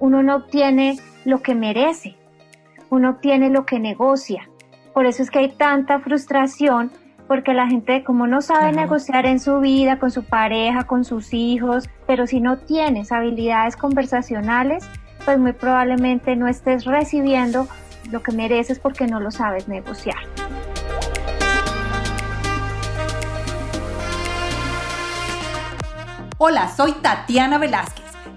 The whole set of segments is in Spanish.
uno no obtiene lo que merece, uno obtiene lo que negocia. Por eso es que hay tanta frustración, porque la gente como no sabe negociar en su vida, con su pareja, con sus hijos, pero si no tienes habilidades conversacionales, pues muy probablemente no estés recibiendo lo que mereces porque no lo sabes negociar. Hola, soy Tatiana Velázquez.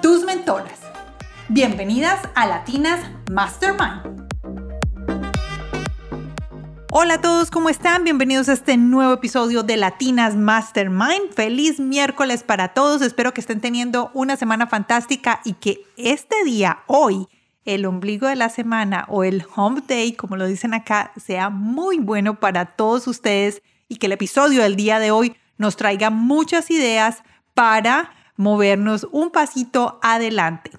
tus mentoras. Bienvenidas a Latinas Mastermind. Hola a todos, ¿cómo están? Bienvenidos a este nuevo episodio de Latinas Mastermind. Feliz miércoles para todos. Espero que estén teniendo una semana fantástica y que este día, hoy, el ombligo de la semana o el home day, como lo dicen acá, sea muy bueno para todos ustedes y que el episodio del día de hoy nos traiga muchas ideas para movernos un pasito adelante.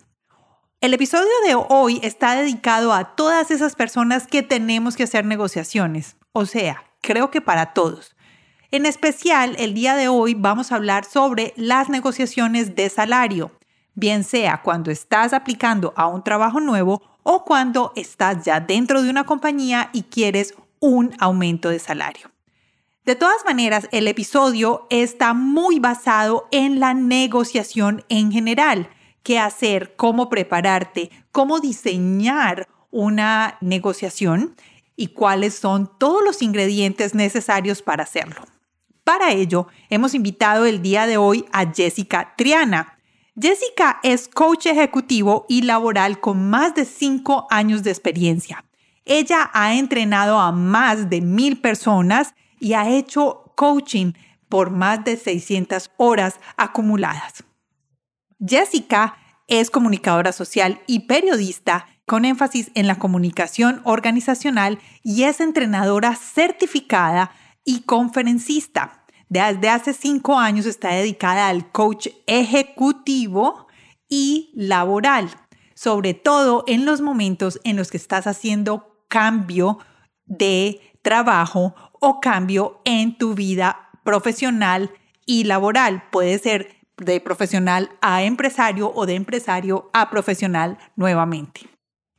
El episodio de hoy está dedicado a todas esas personas que tenemos que hacer negociaciones, o sea, creo que para todos. En especial, el día de hoy vamos a hablar sobre las negociaciones de salario, bien sea cuando estás aplicando a un trabajo nuevo o cuando estás ya dentro de una compañía y quieres un aumento de salario. De todas maneras, el episodio está muy basado en la negociación en general, qué hacer, cómo prepararte, cómo diseñar una negociación y cuáles son todos los ingredientes necesarios para hacerlo. Para ello, hemos invitado el día de hoy a Jessica Triana. Jessica es coach ejecutivo y laboral con más de cinco años de experiencia. Ella ha entrenado a más de mil personas y ha hecho coaching por más de 600 horas acumuladas. Jessica es comunicadora social y periodista con énfasis en la comunicación organizacional y es entrenadora certificada y conferencista. Desde hace cinco años está dedicada al coach ejecutivo y laboral, sobre todo en los momentos en los que estás haciendo cambio de trabajo o cambio en tu vida profesional y laboral. Puede ser de profesional a empresario o de empresario a profesional nuevamente.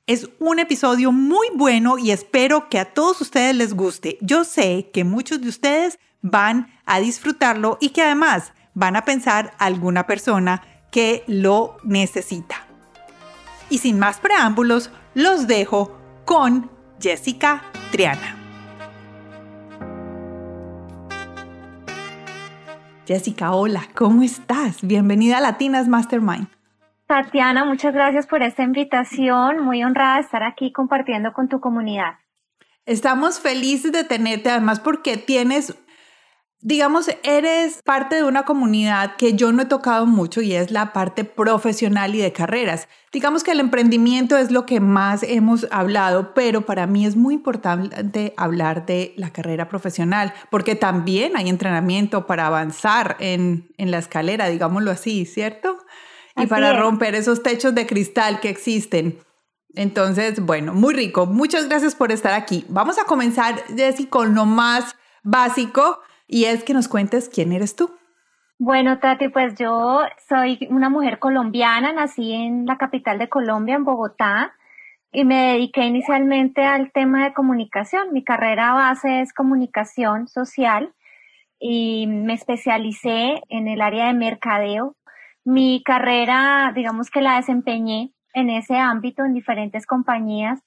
Es un episodio muy bueno y espero que a todos ustedes les guste. Yo sé que muchos de ustedes van a disfrutarlo y que además van a pensar alguna persona que lo necesita. Y sin más preámbulos, los dejo con Jessica Triana. Jessica, hola, ¿cómo estás? Bienvenida a Latinas Mastermind. Tatiana, muchas gracias por esta invitación. Muy honrada de estar aquí compartiendo con tu comunidad. Estamos felices de tenerte, además porque tienes digamos, eres parte de una comunidad que yo no he tocado mucho y es la parte profesional y de carreras. Digamos que el emprendimiento es lo que más hemos hablado, pero para mí es muy importante hablar de la carrera profesional, porque también hay entrenamiento para avanzar en, la escalera, digámoslo así, ¿cierto? Y para romper esos techos de cristal que existen. Entonces, bueno, muy rico. Muchas gracias por estar aquí. Vamos a comenzar, Jessy, con lo más básico y es que nos cuentes quién eres tú. Bueno, Tati, pues yo soy una mujer colombiana, nací en la capital de Colombia, en Bogotá, y me dediqué inicialmente al tema de comunicación. Mi carrera base es comunicación social y me especialicé en el área de mercadeo. Mi carrera, digamos que la desempeñé en ese ámbito en diferentes compañías,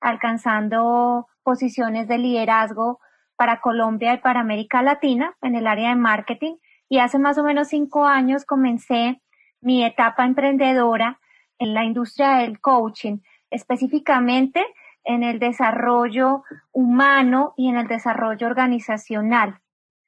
alcanzando posiciones de liderazgo para Colombia y para América Latina en el área de marketing y hace más o menos cinco años comencé mi etapa emprendedora en la industria del coaching, específicamente en el desarrollo humano y en el desarrollo organizacional.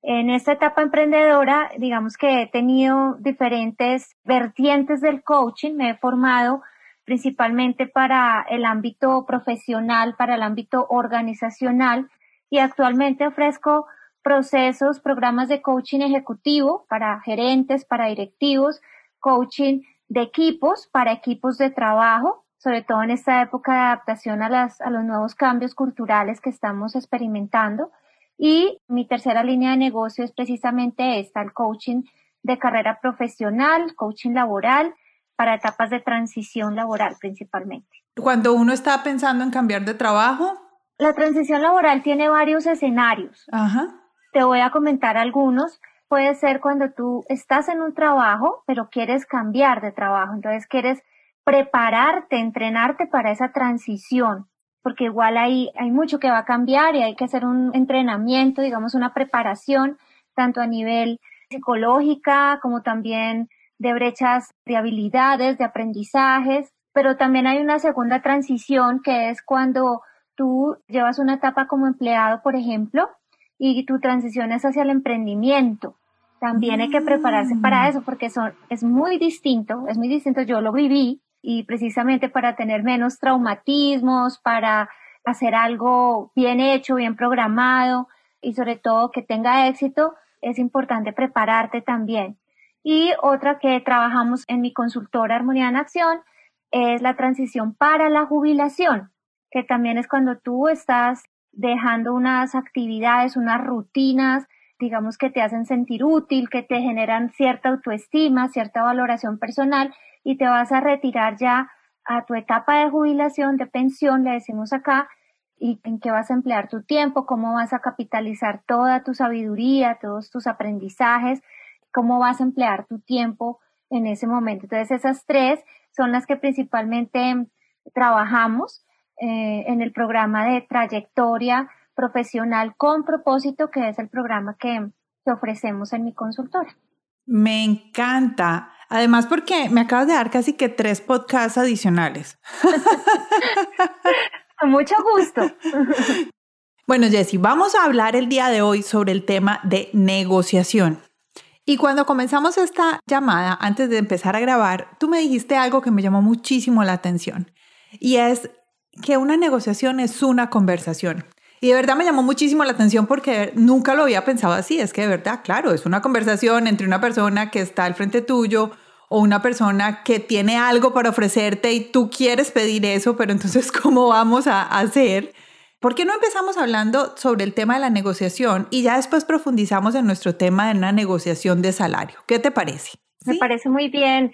En esta etapa emprendedora, digamos que he tenido diferentes vertientes del coaching, me he formado principalmente para el ámbito profesional, para el ámbito organizacional y actualmente ofrezco procesos, programas de coaching ejecutivo para gerentes, para directivos, coaching de equipos, para equipos de trabajo, sobre todo en esta época de adaptación a, los nuevos cambios culturales que estamos experimentando. Y mi tercera línea de negocio es precisamente esta, el coaching de carrera profesional, coaching laboral, para etapas de transición laboral principalmente. Cuando uno está pensando en cambiar de trabajo. La transición laboral tiene varios escenarios. Ajá. Te voy a comentar algunos. Puede ser cuando tú estás en un trabajo, pero quieres cambiar de trabajo. Entonces quieres prepararte, entrenarte para esa transición, porque igual ahí hay mucho que va a cambiar y hay que hacer un entrenamiento, digamos, una preparación, tanto a nivel psicológica como también de brechas de habilidades, de aprendizajes, pero también hay una segunda transición que es cuando tú llevas una etapa como empleado, por ejemplo, y tu transición es hacia el emprendimiento. También hay que prepararse para mm. eso porque son, es muy distinto, es muy distinto, yo lo viví y precisamente para tener menos traumatismos, para hacer algo bien hecho, bien programado y sobre todo que tenga éxito, es importante prepararte también. Y otra que trabajamos en mi consultora Armonía en Acción es la transición para la jubilación, que también es cuando tú estás dejando unas actividades, unas rutinas, digamos que te hacen sentir útil, que te generan cierta autoestima, cierta valoración personal y te vas a retirar ya a tu etapa de jubilación, de pensión, le decimos acá, y en qué vas a emplear tu tiempo, cómo vas a capitalizar toda tu sabiduría, todos tus aprendizajes, cómo vas a emplear tu tiempo en ese momento. Entonces, esas tres son las que principalmente trabajamos eh, en el programa de trayectoria profesional con propósito, que es el programa que, que ofrecemos en mi consultora. Me encanta. Además, porque me acabas de dar casi que tres podcasts adicionales. Con mucho gusto. Bueno, Jessy, vamos a hablar el día de hoy sobre el tema de negociación. Y cuando comenzamos esta llamada, antes de empezar a grabar, tú me dijiste algo que me llamó muchísimo la atención. Y es que una negociación es una conversación. Y de verdad me llamó muchísimo la atención porque nunca lo había pensado así. Es que de verdad, claro, es una conversación entre una persona que está al frente tuyo o una persona que tiene algo para ofrecerte y tú quieres pedir eso, pero entonces, ¿cómo vamos a hacer? ¿Por qué no empezamos hablando sobre el tema de la negociación y ya después profundizamos en nuestro tema de una negociación de salario? ¿Qué te parece? Me parece muy bien.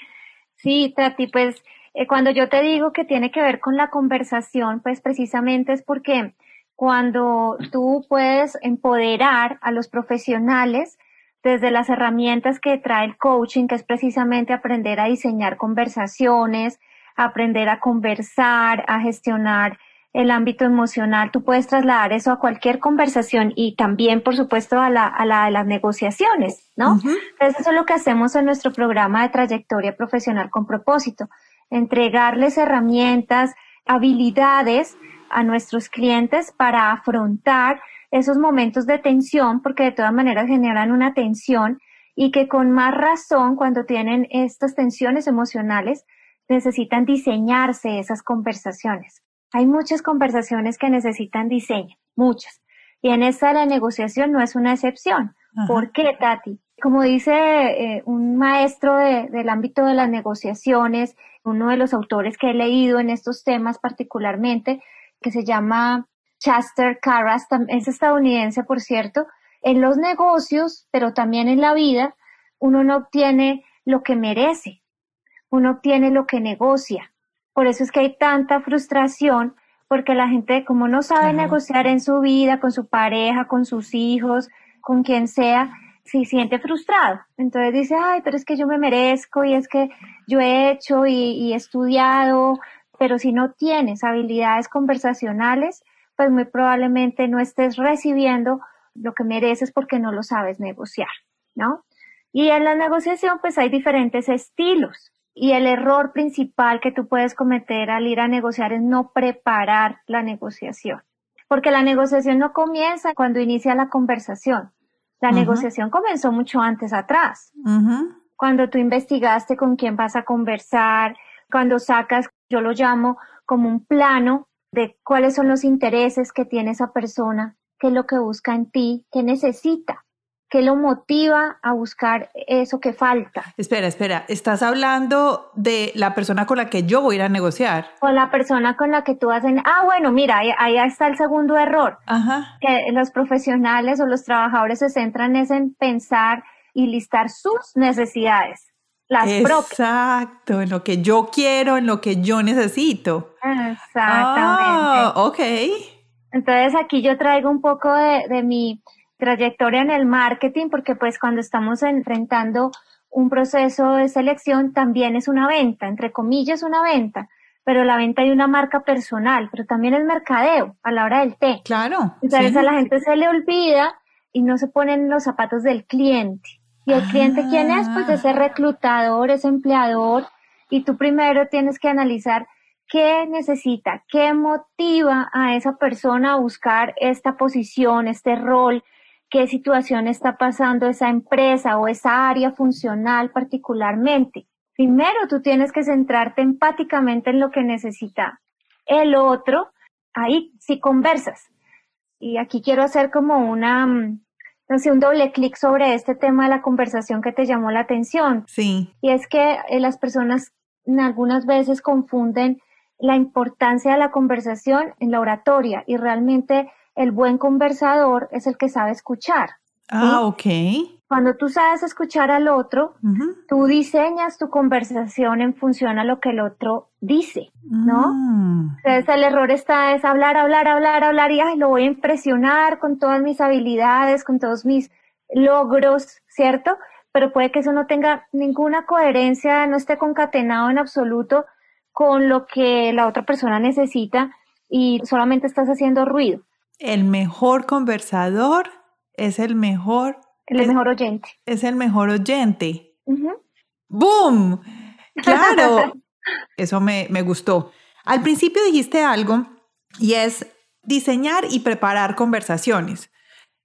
Sí, Tati, pues eh, cuando yo te digo que tiene que ver con la conversación, pues precisamente es porque cuando tú puedes empoderar a los profesionales desde las herramientas que trae el coaching, que es precisamente aprender a diseñar conversaciones, aprender a conversar, a gestionar el ámbito emocional, tú puedes trasladar eso a cualquier conversación y también, por supuesto, a la, a la de las negociaciones, ¿no? Entonces, eso es lo que hacemos en nuestro programa de trayectoria profesional con propósito, entregarles herramientas, habilidades a nuestros clientes para afrontar esos momentos de tensión, porque de todas maneras generan una tensión y que con más razón cuando tienen estas tensiones emocionales necesitan diseñarse esas conversaciones. Hay muchas conversaciones que necesitan diseño, muchas. Y en esta la negociación no es una excepción. ¿Por qué, Tati? Como dice eh, un maestro del ámbito de las negociaciones, uno de los autores que he leído en estos temas particularmente, que se llama Chester Carras, es estadounidense, por cierto, en los negocios, pero también en la vida, uno no obtiene lo que merece, uno obtiene lo que negocia. Por eso es que hay tanta frustración, porque la gente, como no sabe negociar en su vida, con su pareja, con sus hijos, con quien sea, se siente frustrado. Entonces dice, ay, pero es que yo me merezco y es que yo he hecho y, y he estudiado, pero si no tienes habilidades conversacionales, pues muy probablemente no estés recibiendo lo que mereces porque no lo sabes negociar, ¿no? Y en la negociación pues hay diferentes estilos y el error principal que tú puedes cometer al ir a negociar es no preparar la negociación, porque la negociación no comienza cuando inicia la conversación, la negociación comenzó mucho antes atrás, cuando tú investigaste con quién vas a conversar, cuando sacas yo lo llamo como un plano de cuáles son los intereses que tiene esa persona, qué es lo que busca en ti, qué necesita, qué lo motiva a buscar eso que falta. Espera, espera, estás hablando de la persona con la que yo voy a ir a negociar. O la persona con la que tú hacen, ah, bueno, mira, ahí, ahí está el segundo error. Ajá. Que los profesionales o los trabajadores se centran es en pensar y listar sus necesidades las Exacto, en lo que yo quiero, en lo que yo necesito. Exactamente. Ah, ok. Entonces aquí yo traigo un poco de, de, mi trayectoria en el marketing, porque pues cuando estamos enfrentando un proceso de selección también es una venta, entre comillas una venta, pero la venta de una marca personal, pero también el mercadeo a la hora del té. Claro. Entonces a la gente se le olvida y no se ponen los zapatos del cliente. ¿Y el cliente quién es? Pues ese ah. reclutador, ese empleador. Y tú primero tienes que analizar qué necesita, qué motiva a esa persona a buscar esta posición, este rol, qué situación está pasando esa empresa o esa área funcional particularmente. Primero tú tienes que centrarte empáticamente en lo que necesita el otro. Ahí sí conversas. Y aquí quiero hacer como una, mm, entonces, un doble clic sobre este tema de la conversación que te llamó la atención. Sí. Y es que eh, las personas algunas veces confunden la importancia de la conversación en la oratoria y realmente el buen conversador es el que sabe escuchar. Ah, ok. Cuando tú sabes escuchar al otro, tú diseñas tu conversación en función a lo que el otro dice, ¿no? Mm. Entonces el error está es hablar, hablar, hablar, hablar y ay, lo voy a impresionar con todas mis habilidades, con todos mis logros, ¿cierto? Pero puede que eso no tenga ninguna coherencia, no esté concatenado en absoluto con lo que la otra persona necesita y solamente estás haciendo ruido. El mejor conversador es el mejor el mejor oyente. Es el mejor oyente. ¡Boom! Claro. Eso me, me gustó. Al principio dijiste algo y es diseñar y preparar conversaciones.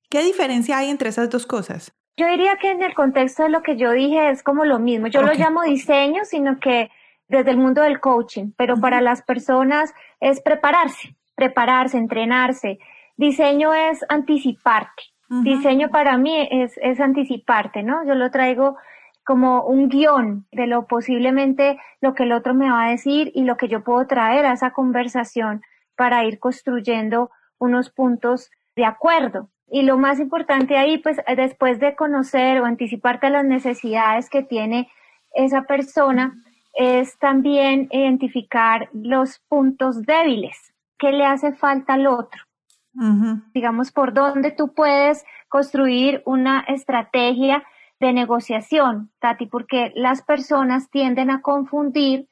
¿Qué diferencia hay entre esas dos cosas? Yo diría que en el contexto de lo que yo dije es como lo mismo. Yo lo llamo diseño, sino que desde el mundo del coaching, pero para las personas es prepararse, prepararse, entrenarse. Diseño es anticiparte. Diseño para mí es, es anticiparte, ¿no? Yo lo traigo como un guion de lo posiblemente lo que el otro me va a decir y lo que yo puedo traer a esa conversación para ir construyendo unos puntos de acuerdo. Y lo más importante ahí, pues después de conocer o anticiparte a las necesidades que tiene esa persona, es también identificar los puntos débiles, qué le hace falta al otro digamos, por dónde tú puedes construir una estrategia de negociación, Tati, porque las personas tienden a confundir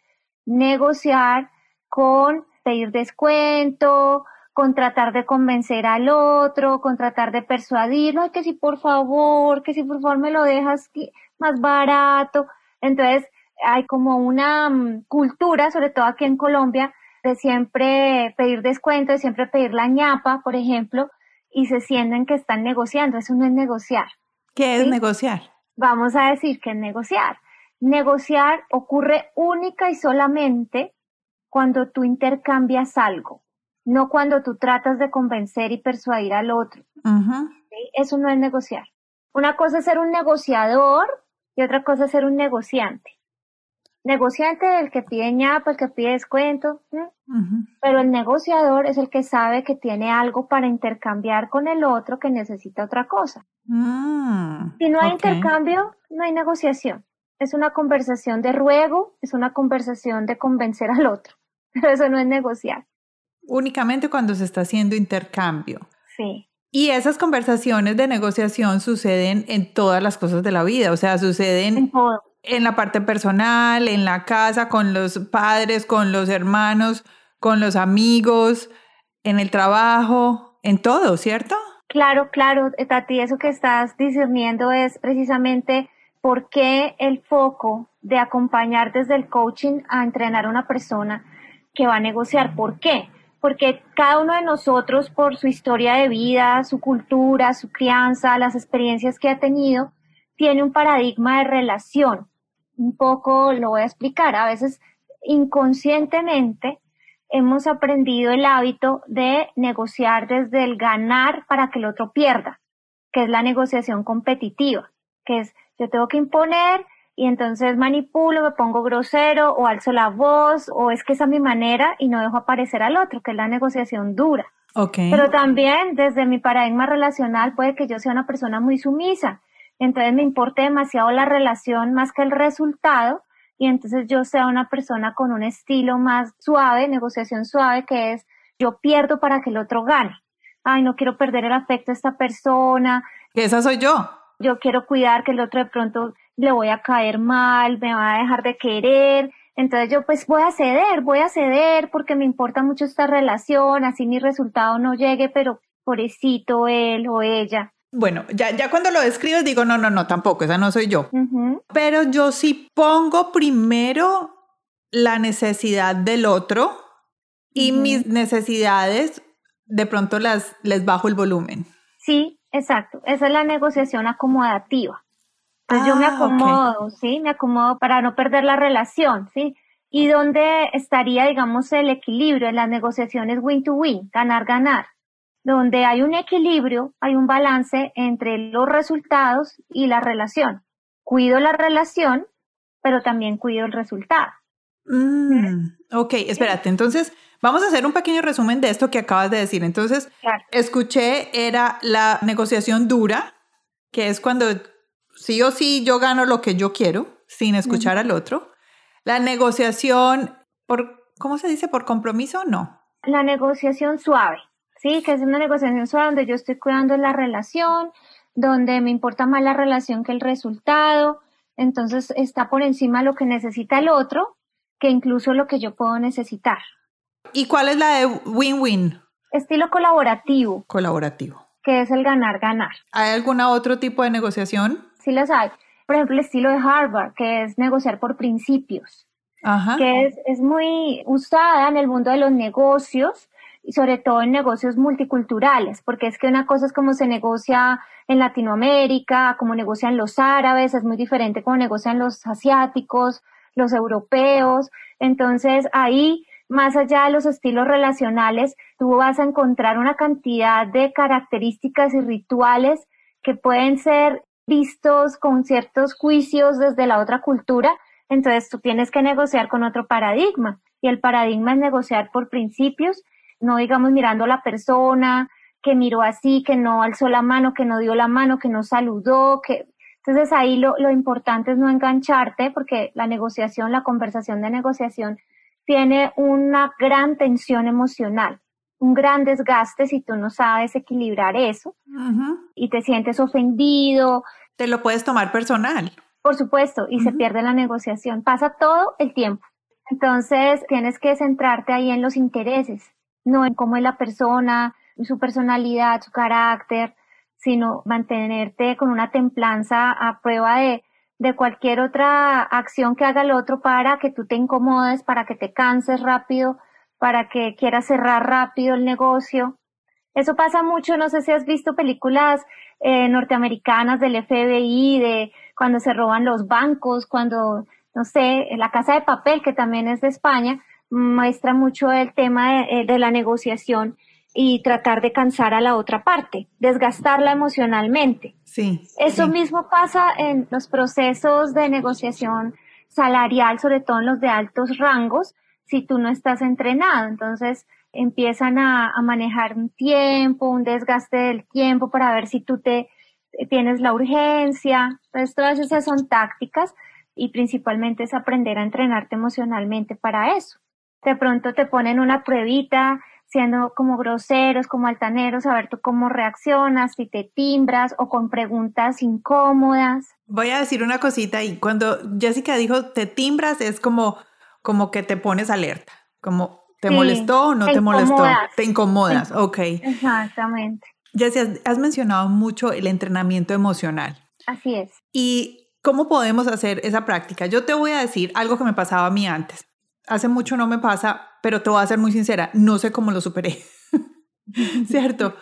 negociar con pedir descuento, con tratar de convencer al otro, con tratar de persuadirlo, que si por favor, que si por favor me lo dejas más barato. Entonces, hay como una mm, cultura, sobre todo aquí en Colombia, de siempre pedir descuento, de siempre pedir la ñapa, por ejemplo, y se sienten que están negociando. Eso no es negociar. ¿Qué es negociar? Vamos a decir que es negociar. Negociar ocurre única y solamente cuando tú intercambias algo, no cuando tú tratas de convencer y persuadir al otro. Eso no es negociar. Una cosa es ser un negociador y otra cosa es ser un negociante negociante el que pide ñapa, el que pide descuento, pero el negociador es el que sabe que tiene algo para intercambiar con el otro que necesita otra cosa. Mm, si no hay intercambio, no hay negociación. Es una conversación de ruego, es una conversación de convencer al otro, pero eso no es negociar. Únicamente cuando se está haciendo intercambio. Sí. Y esas conversaciones de negociación suceden en todas las cosas de la vida, o sea, suceden en todo en la parte personal, en la casa, con los padres, con los hermanos, con los amigos, en el trabajo, en todo, ¿cierto? Claro, claro, Tati, eso que estás discerniendo es precisamente por qué el foco de acompañar desde el coaching a entrenar a una persona que va a negociar. ¿Por qué? Porque cada uno de nosotros, por su historia de vida, su cultura, su crianza, las experiencias que ha tenido, tiene un paradigma de relación un poco lo voy a explicar. A veces inconscientemente hemos aprendido el hábito de negociar desde el ganar para que el otro pierda, que es la negociación competitiva, que es yo tengo que imponer y entonces manipulo, me pongo grosero o alzo la voz o es que esa es mi manera y no dejo aparecer al otro, que es la negociación dura. Okay. Pero también desde mi paradigma relacional puede que yo sea una persona muy sumisa, entonces me importe demasiado la relación más que el resultado y entonces yo sea una persona con un estilo más suave, negociación suave, que es yo pierdo para que el otro gane. Ay, no quiero perder el afecto de esta persona. Esa soy yo. Yo quiero cuidar que el otro de pronto le voy a caer mal, me va a dejar de querer. Entonces yo pues voy a ceder, voy a ceder porque me importa mucho esta relación, así mi resultado no llegue, pero pobrecito él o ella. Bueno, ya, ya cuando lo describes digo, no, no, no, tampoco, esa no soy yo. Pero yo sí pongo primero la necesidad del otro y mis necesidades de pronto las, les bajo el volumen. Sí, exacto. Esa es la negociación acomodativa. Entonces yo me Ah, acomodo, ¿sí? Me acomodo para no perder la relación, ¿sí? Y dónde estaría, digamos, el equilibrio en las negociaciones win-to-win, ganar-ganar. Donde hay un equilibrio, hay un balance entre los resultados y la relación. Cuido la relación, pero también cuido el resultado. Mm, ok, espérate, entonces vamos a hacer un pequeño resumen de esto que acabas de decir. Entonces, Claro. escuché, era la negociación dura, que es cuando sí o sí yo gano lo que yo quiero sin escuchar al otro. La negociación por, ¿cómo se dice? ¿Por compromiso? No. la negociación suave, ¿sí? Que es una negociación suave donde yo estoy cuidando la relación, donde me importa más la relación que el resultado, entonces está por encima lo que necesita el otro que incluso lo que yo puedo necesitar. ¿Y cuál es la de win-win? Estilo colaborativo, Colaborativo. que es el ganar-ganar. ¿Hay algún otro tipo de negociación? Sí las hay. Por ejemplo, el estilo de Harvard, que es negociar por principios. Ajá. que es, es muy usada en el mundo de los negocios sobre todo en negocios multiculturales, porque es que una cosa es como se negocia en Latinoamérica, como negocian los árabes, es muy diferente como negocian los asiáticos, los europeos. Entonces ahí, más allá de los estilos relacionales, tú vas a encontrar una cantidad de características y rituales que pueden ser vistos con ciertos juicios desde la otra cultura, entonces tú tienes que negociar con otro paradigma y el paradigma es negociar por principios, no digamos mirando a la persona que miró así, que no alzó la mano, que no dio la mano, que no saludó, que entonces ahí lo, lo importante es no engancharte porque la negociación, la conversación de negociación tiene una gran tensión emocional, un gran desgaste si tú no sabes equilibrar eso y te sientes ofendido, Te lo puedes tomar personal. por supuesto, y se pierde la negociación. Pasa todo el tiempo. Entonces, tienes que centrarte ahí en los intereses, no en cómo es la persona, su personalidad, su carácter, sino mantenerte con una templanza a prueba de, de cualquier otra acción que haga el otro para que tú te incomodes, para que te canses rápido, para que quieras cerrar rápido el negocio. Eso pasa mucho, no sé si has visto películas eh, norteamericanas del FBI, de cuando se roban los bancos, cuando, no sé, la casa de papel, que también es de España, muestra mucho el tema de, eh, de la negociación y tratar de cansar a la otra parte, desgastarla emocionalmente. Sí. Eso sí. mismo pasa en los procesos de negociación salarial, sobre todo en los de altos rangos, si tú no estás entrenado. Entonces empiezan a, a manejar un tiempo, un desgaste del tiempo para ver si tú te tienes la urgencia. Entonces todas esas son tácticas y principalmente es aprender a entrenarte emocionalmente para eso. De pronto te ponen una pruebita siendo como groseros, como altaneros, a ver tú cómo reaccionas, si te timbras o con preguntas incómodas. Voy a decir una cosita y cuando Jessica dijo te timbras es como, como que te pones alerta, como te Sí, molestó o no te, te molestó, incomodas. te incomodas, ok. Exactamente, Jessica, has, has mencionado mucho el entrenamiento emocional así es. y cómo podemos hacer esa práctica. Yo te voy a decir algo que me pasaba a mí antes. Hace mucho no me pasa, pero te voy a ser muy sincera, no sé cómo lo superé. ¿Cierto?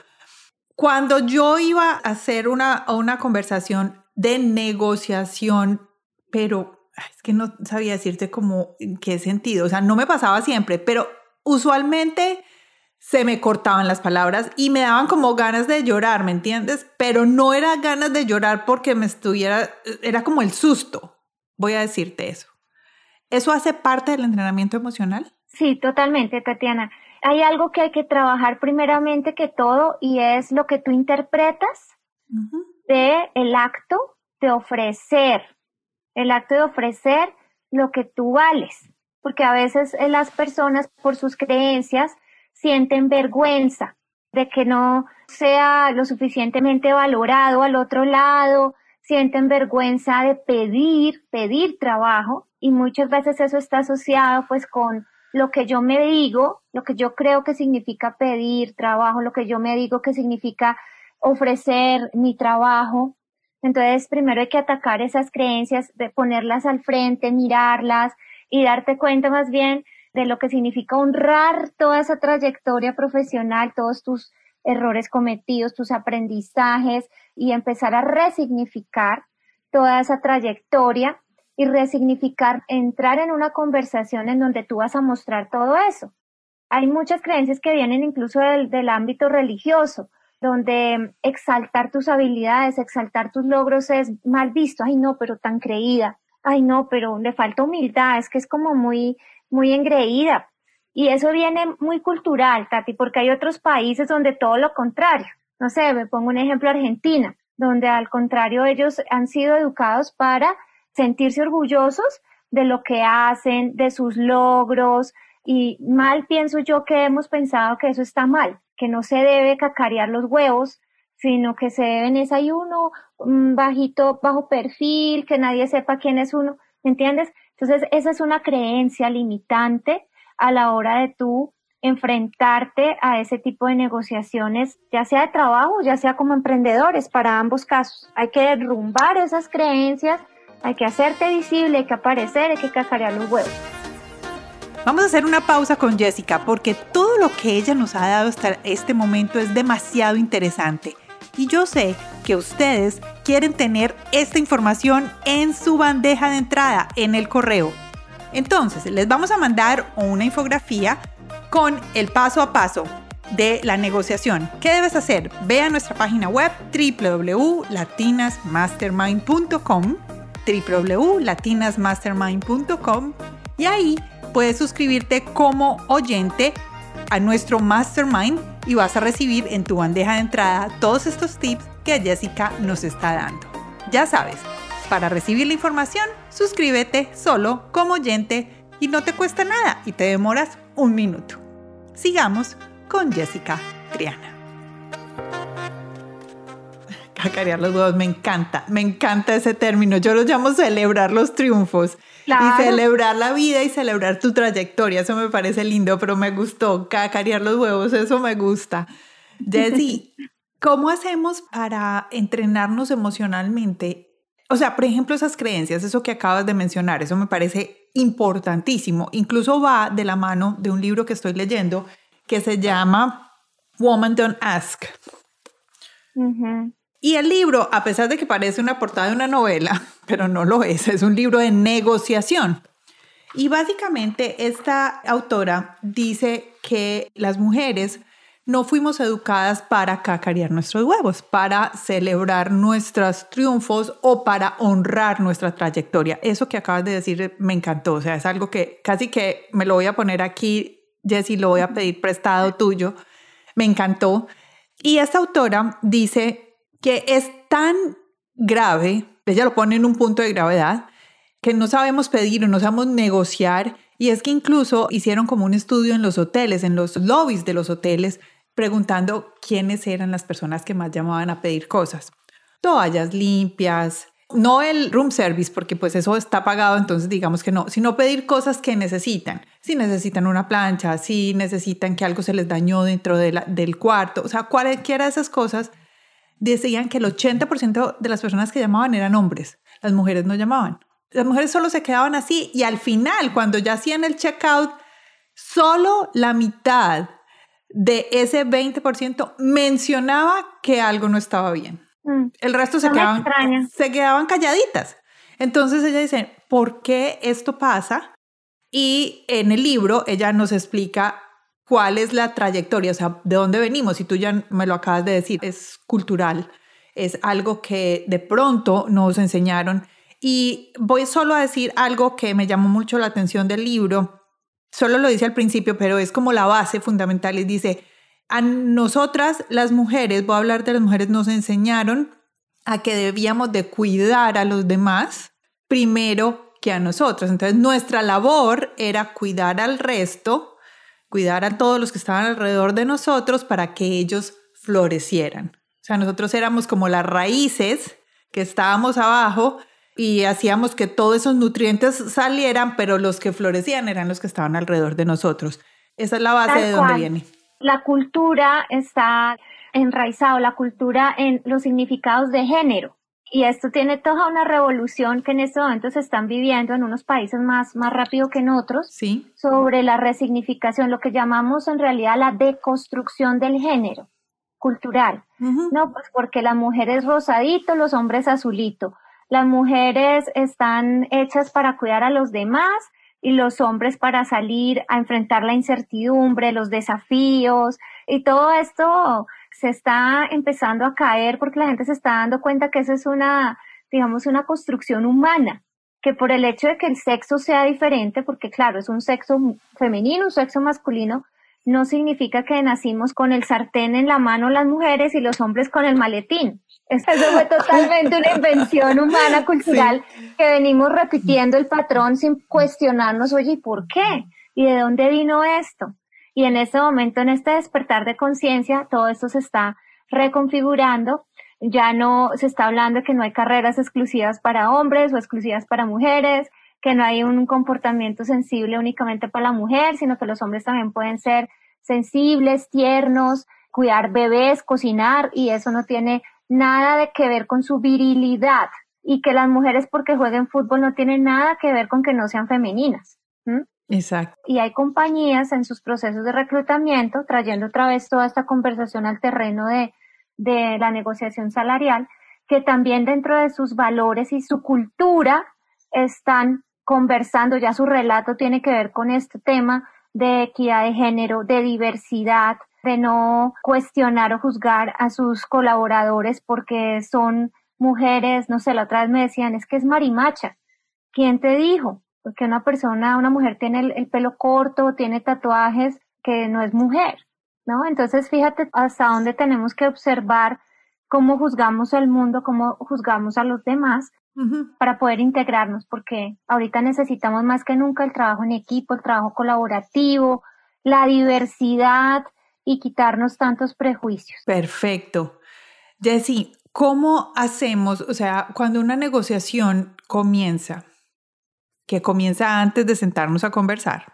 Cuando yo iba a hacer una, una conversación de negociación, pero es que no sabía decirte como en qué sentido, o sea, no me pasaba siempre, pero usualmente se me cortaban las palabras y me daban como ganas de llorar, ¿me entiendes? Pero no era ganas de llorar porque me estuviera, era como el susto, voy a decirte eso. ¿Eso hace parte del entrenamiento emocional? Sí, totalmente, Tatiana. Hay algo que hay que trabajar primeramente que todo y es lo que tú interpretas de el acto de ofrecer, el acto de ofrecer lo que tú vales, porque a veces eh, las personas por sus creencias sienten vergüenza de que no sea lo suficientemente valorado al otro lado, sienten vergüenza de pedir, pedir trabajo y muchas veces eso está asociado pues con lo que yo me digo, lo que yo creo que significa pedir trabajo, lo que yo me digo que significa ofrecer mi trabajo. Entonces, primero hay que atacar esas creencias, de ponerlas al frente, mirarlas y darte cuenta más bien de lo que significa honrar toda esa trayectoria profesional, todos tus errores cometidos, tus aprendizajes y empezar a resignificar toda esa trayectoria y resignificar, entrar en una conversación en donde tú vas a mostrar todo eso. Hay muchas creencias que vienen incluso del, del ámbito religioso, donde exaltar tus habilidades, exaltar tus logros es mal visto. Ay, no, pero tan creída. Ay, no, pero le falta humildad. Es que es como muy, muy engreída. Y eso viene muy cultural, Tati, porque hay otros países donde todo lo contrario. No sé, me pongo un ejemplo Argentina, donde al contrario ellos han sido educados para sentirse orgullosos de lo que hacen, de sus logros, y mal pienso yo que hemos pensado que eso está mal, que no se debe cacarear los huevos, sino que se deben es hay uno bajito, bajo perfil, que nadie sepa quién es uno, ¿me entiendes? Entonces, esa es una creencia limitante a la hora de tú enfrentarte a ese tipo de negociaciones, ya sea de trabajo, ya sea como emprendedores, para ambos casos. Hay que derrumbar esas creencias, hay que hacerte visible, hay que aparecer, hay que cacarear los huevos. Vamos a hacer una pausa con Jessica porque todo lo que ella nos ha dado hasta este momento es demasiado interesante. Y yo sé que ustedes quieren tener esta información en su bandeja de entrada, en el correo. Entonces, les vamos a mandar una infografía con el paso a paso de la negociación. ¿Qué debes hacer? Ve a nuestra página web www.latinasmastermind.com www.latinasmastermind.com y ahí puedes suscribirte como oyente a nuestro mastermind y vas a recibir en tu bandeja de entrada todos estos tips que Jessica nos está dando. Ya sabes, para recibir la información, suscríbete solo como oyente y no te cuesta nada y te demoras un minuto. Sigamos con Jessica Triana. Cacarear los huevos, me encanta, me encanta ese término. Yo lo llamo celebrar los triunfos. Y celebrar la vida y celebrar tu trayectoria, eso me parece lindo, pero me gustó. Cacarear los huevos, eso me gusta. Jessie, ¿cómo hacemos para entrenarnos emocionalmente? O sea, por ejemplo, esas creencias, eso que acabas de mencionar, eso me parece importantísimo. Incluso va de la mano de un libro que estoy leyendo que se llama Woman Don't Ask. Y el libro, a pesar de que parece una portada de una novela, pero no lo es, es un libro de negociación. Y básicamente esta autora dice que las mujeres no fuimos educadas para cacarear nuestros huevos, para celebrar nuestros triunfos o para honrar nuestra trayectoria. Eso que acabas de decir me encantó, o sea, es algo que casi que me lo voy a poner aquí, Jessy, lo voy a pedir prestado tuyo. Me encantó. Y esta autora dice que es tan grave, ella lo pone en un punto de gravedad, que no sabemos pedir o no sabemos negociar. Y es que incluso hicieron como un estudio en los hoteles, en los lobbies de los hoteles, preguntando quiénes eran las personas que más llamaban a pedir cosas. Toallas limpias, no el room service, porque pues eso está pagado, entonces digamos que no, sino pedir cosas que necesitan. Si necesitan una plancha, si necesitan que algo se les dañó dentro del cuarto, o sea, cualquiera de esas cosas decían que el 80% de las personas que llamaban eran hombres, las mujeres no llamaban. Las mujeres solo se quedaban así y al final, cuando ya hacían el checkout, solo la mitad de ese 20% mencionaba que algo no estaba bien. Mm. El resto se, quedaban, se quedaban calladitas. Entonces ella dice, ¿por qué esto pasa? Y en el libro ella nos explica cuál es la trayectoria, o sea, de dónde venimos. Y tú ya me lo acabas de decir, es cultural, es algo que de pronto nos enseñaron. Y voy solo a decir algo que me llamó mucho la atención del libro. Solo lo dice al principio, pero es como la base fundamental. Y dice, a nosotras las mujeres, voy a hablar de las mujeres, nos enseñaron a que debíamos de cuidar a los demás primero que a nosotros. Entonces nuestra labor era cuidar al resto, cuidar a todos los que estaban alrededor de nosotros para que ellos florecieran. O sea, nosotros éramos como las raíces que estábamos abajo y hacíamos que todos esos nutrientes salieran, pero los que florecían eran los que estaban alrededor de nosotros. Esa es la base de donde viene. La cultura está enraizado, la cultura en los significados de género. Y esto tiene toda una revolución que en este momento se están viviendo en unos países más, más rápido que en otros sí. sobre la resignificación, lo que llamamos en realidad la deconstrucción del género cultural. No, pues porque la mujer es rosadito, los hombres azulito. Las mujeres están hechas para cuidar a los demás y los hombres para salir a enfrentar la incertidumbre, los desafíos y todo esto se está empezando a caer porque la gente se está dando cuenta que eso es una, digamos, una construcción humana, que por el hecho de que el sexo sea diferente, porque claro, es un sexo femenino, un sexo masculino, no significa que nacimos con el sartén en la mano las mujeres y los hombres con el maletín. Eso fue totalmente una invención humana, cultural, que venimos repitiendo el patrón sin cuestionarnos, oye, ¿y por qué? ¿Y de dónde vino esto? Y en este momento, en este despertar de conciencia, todo esto se está reconfigurando. Ya no se está hablando de que no hay carreras exclusivas para hombres o exclusivas para mujeres, que no hay un comportamiento sensible únicamente para la mujer, sino que los hombres también pueden ser sensibles, tiernos, cuidar bebés, cocinar, y eso no tiene nada de que ver con su virilidad. Y que las mujeres porque jueguen fútbol no tienen nada que ver con que no sean femeninas. Exacto. Y hay compañías en sus procesos de reclutamiento, trayendo otra vez toda esta conversación al terreno de, de la negociación salarial, que también dentro de sus valores y su cultura están conversando, ya su relato tiene que ver con este tema de equidad de género, de diversidad, de no cuestionar o juzgar a sus colaboradores porque son mujeres, no sé, la otra vez me decían, es que es marimacha. ¿Quién te dijo? Porque una persona, una mujer tiene el, pelo corto, tiene tatuajes, que no es mujer, ¿no? Entonces fíjate hasta dónde tenemos que observar cómo juzgamos el mundo, cómo juzgamos a los demás para poder integrarnos, porque ahorita necesitamos más que nunca el trabajo en equipo, el trabajo colaborativo, la diversidad y quitarnos tantos prejuicios. Perfecto. Jessy, ¿cómo hacemos, o sea, cuando una negociación comienza, que comienza antes de sentarnos a conversar,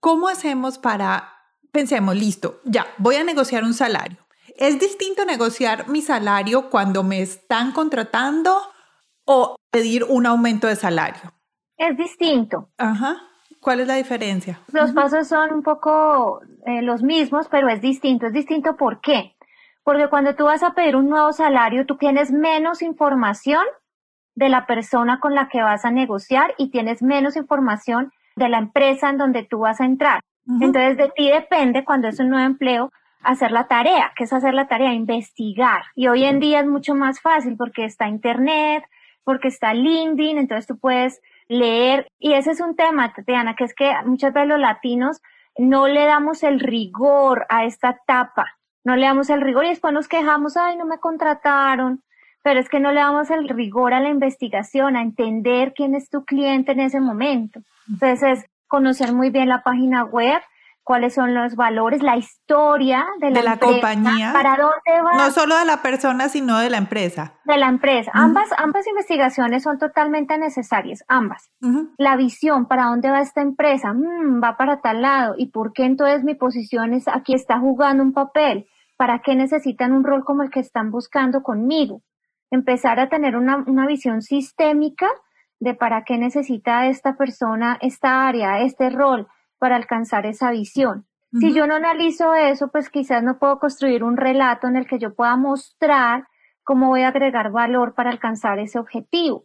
¿cómo hacemos para, pensemos, listo, ya, voy a negociar un salario? ¿Es distinto negociar mi salario cuando me están contratando o pedir un aumento de salario? Es distinto. Ajá. ¿Cuál es la diferencia? Los pasos son un poco eh, los mismos, pero es distinto. Es distinto ¿por qué? Porque cuando tú vas a pedir un nuevo salario, tú tienes menos información de la persona con la que vas a negociar y tienes menos información de la empresa en donde tú vas a entrar. Entonces, de ti depende, cuando es un nuevo empleo, hacer la tarea. ¿Qué es hacer la tarea? Investigar. Y hoy en día es mucho más fácil porque está Internet, porque está LinkedIn, entonces tú puedes leer. Y ese es un tema, Tatiana, que es que muchas veces los latinos no le damos el rigor a esta etapa, no le damos el rigor y después nos quejamos, ay, no me contrataron, pero es que no le damos el rigor a la investigación, a entender quién es tu cliente en ese momento. Entonces es conocer muy bien la página web, cuáles son los valores, la historia de la, compañía. Para dónde va. No solo de la persona, sino de la empresa. De la empresa. Ambas, ambas investigaciones son totalmente necesarias, ambas. La visión, para dónde va esta empresa, mm, va para tal lado. ¿Y por qué entonces mi posición es aquí está jugando un papel? ¿Para qué necesitan un rol como el que están buscando conmigo? Empezar a tener una, una visión sistémica de para qué necesita esta persona esta área, este rol para alcanzar esa visión. Si yo no analizo eso, pues quizás no puedo construir un relato en el que yo pueda mostrar cómo voy a agregar valor para alcanzar ese objetivo.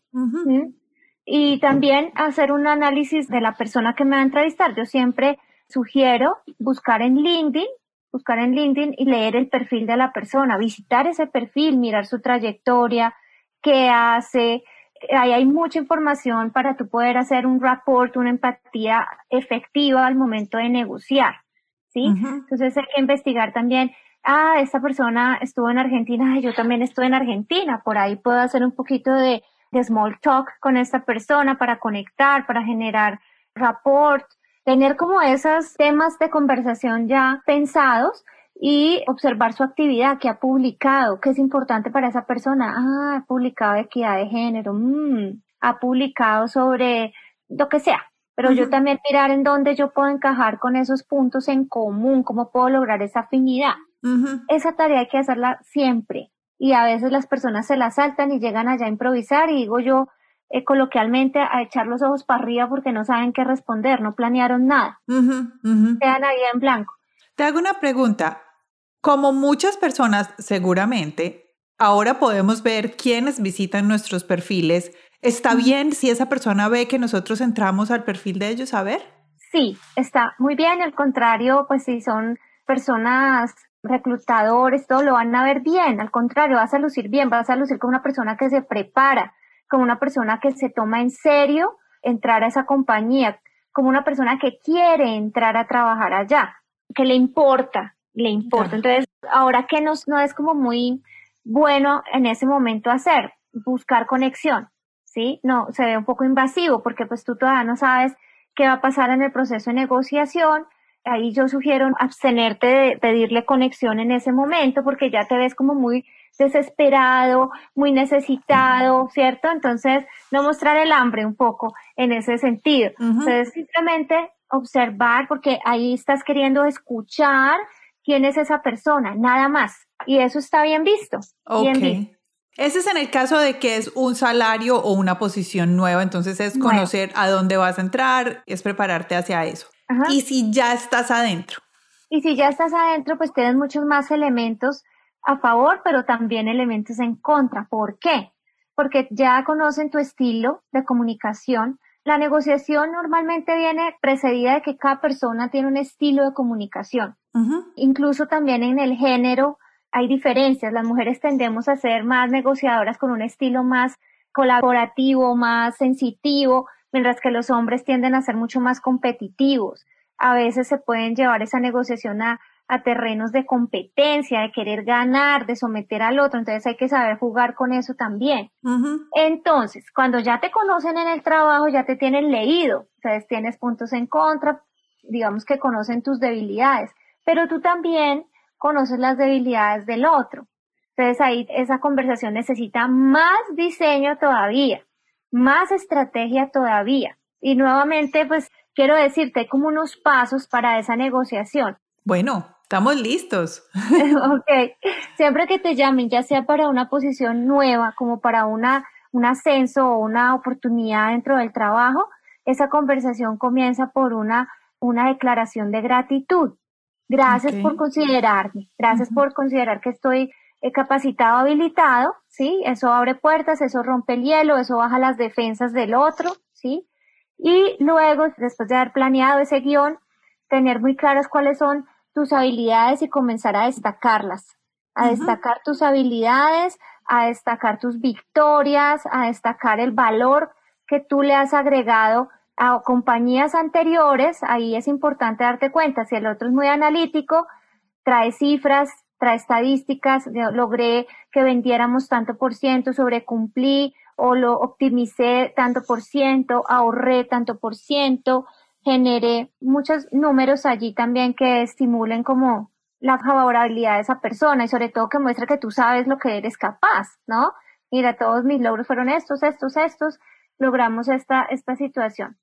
Y también hacer un análisis de la persona que me va a entrevistar. Yo siempre sugiero buscar en LinkedIn, buscar en LinkedIn y leer el perfil de la persona, visitar ese perfil, mirar su trayectoria, qué hace. Ahí hay mucha información para tú poder hacer un rapport, una empatía efectiva al momento de negociar. ¿sí? Entonces hay que investigar también ah, esta persona estuvo en Argentina, yo también estuve en Argentina, por ahí puedo hacer un poquito de, small talk con esta persona para conectar, para generar rapport, tener como esos temas de conversación ya pensados y observar su actividad, que ha publicado, qué es importante para esa persona. Ah, ha publicado equidad de género, mm, ha publicado sobre lo que sea. Pero yo también mirar en dónde yo puedo encajar con esos puntos en común, cómo puedo lograr esa afinidad. Esa tarea hay que hacerla siempre y a veces las personas se la saltan y llegan allá a improvisar y digo yo eh, coloquialmente a echar los ojos para arriba porque no saben qué responder, no planearon nada, quedan ahí en blanco. Te hago una pregunta. Como muchas personas seguramente, ahora podemos ver quiénes visitan nuestros perfiles. ¿Está bien si esa persona ve que nosotros entramos al perfil de ellos a ver? Sí, está muy bien. Al contrario, pues si son personas reclutadores, todo lo van a ver bien, al contrario, vas a lucir bien, vas a lucir como una persona que se prepara, como una persona que se toma en serio entrar a esa compañía, como una persona que quiere entrar a trabajar allá, que le importa, le importa. Entonces, ahora que no, no es como muy bueno en ese momento hacer, buscar conexión, ¿sí? No, se ve un poco invasivo porque pues tú todavía no sabes qué va a pasar en el proceso de negociación, ahí yo sugiero abstenerte de pedirle conexión en ese momento porque ya te ves como muy desesperado, muy necesitado, ¿cierto? Entonces, no mostrar el hambre un poco en ese sentido. Entonces, simplemente observar porque ahí estás queriendo escuchar quién es esa persona, nada más. Y eso está bien visto. Ok. Ese es en el caso de que es un salario o una posición nueva, entonces es conocer a dónde vas a entrar, es prepararte hacia eso. Y si ya estás adentro. Y si ya estás adentro, pues tienes muchos más elementos a favor, pero también elementos en contra. ¿Por qué? Porque ya conocen tu estilo de comunicación. La negociación normalmente viene precedida de que cada persona tiene un estilo de comunicación. Incluso también en el género hay diferencias. Las mujeres tendemos a ser más negociadoras con un estilo más colaborativo, más sensitivo, mientras que los hombres tienden a ser mucho más competitivos. A veces se pueden llevar esa negociación a, terrenos de competencia, de querer ganar, de someter al otro, entonces hay que saber jugar con eso también. Entonces, cuando ya te conocen en el trabajo, ya te tienen leído, entonces tienes puntos en contra, digamos que conocen tus debilidades, pero tú también conoces las debilidades del otro. Entonces ahí esa conversación necesita más diseño todavía más estrategia todavía. Y nuevamente, pues quiero decirte, como unos pasos para esa negociación. Bueno, estamos listos. ok, siempre que te llamen, ya sea para una posición nueva, como para una, un ascenso o una oportunidad dentro del trabajo, esa conversación comienza por una, una declaración de gratitud. Gracias por considerarme, gracias por considerar que estoy capacitado, habilitado, ¿sí? Eso abre puertas, eso rompe el hielo, eso baja las defensas del otro, ¿sí? Y luego, después de haber planeado ese guion, tener muy claras cuáles son tus habilidades y comenzar a destacarlas, a destacar tus habilidades, a destacar tus victorias, a destacar el valor que tú le has agregado a compañías anteriores. Ahí es importante darte cuenta, si el otro es muy analítico, trae cifras, trae estadísticas, logré que vendiéramos tanto por ciento, sobrecumplí o lo optimicé tanto por ciento, ahorré tanto por ciento, generé muchos números allí también que estimulen como la favorabilidad de esa persona y sobre todo que muestre que tú sabes lo que eres capaz, ¿no? Mira, todos mis logros fueron estos, estos, estos, logramos esta, esta situación.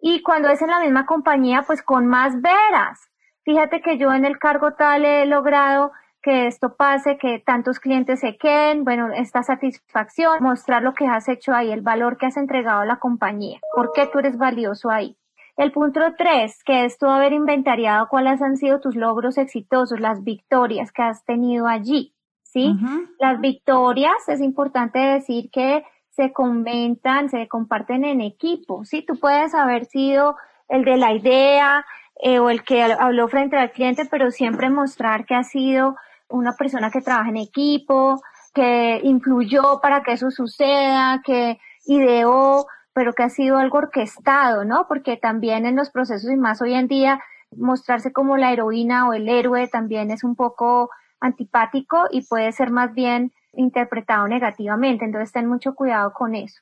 Y cuando es en la misma compañía, pues con más veras. Fíjate que yo en el cargo tal he logrado que esto pase, que tantos clientes se queden, bueno, esta satisfacción, mostrar lo que has hecho ahí, el valor que has entregado a la compañía, por qué tú eres valioso ahí. El punto tres, que es tú haber inventariado cuáles han sido tus logros exitosos, las victorias que has tenido allí. ¿sí? Las victorias, es importante decir que se comentan, se comparten en equipo, ¿sí? Tú puedes haber sido el de la idea eh, o el que habló frente al cliente, pero siempre mostrar que ha sido una persona que trabaja en equipo, que influyó para que eso suceda, que ideó, pero que ha sido algo orquestado, ¿no? Porque también en los procesos y más hoy en día mostrarse como la heroína o el héroe también es un poco antipático y puede ser más bien interpretado negativamente. Entonces, ten mucho cuidado con eso.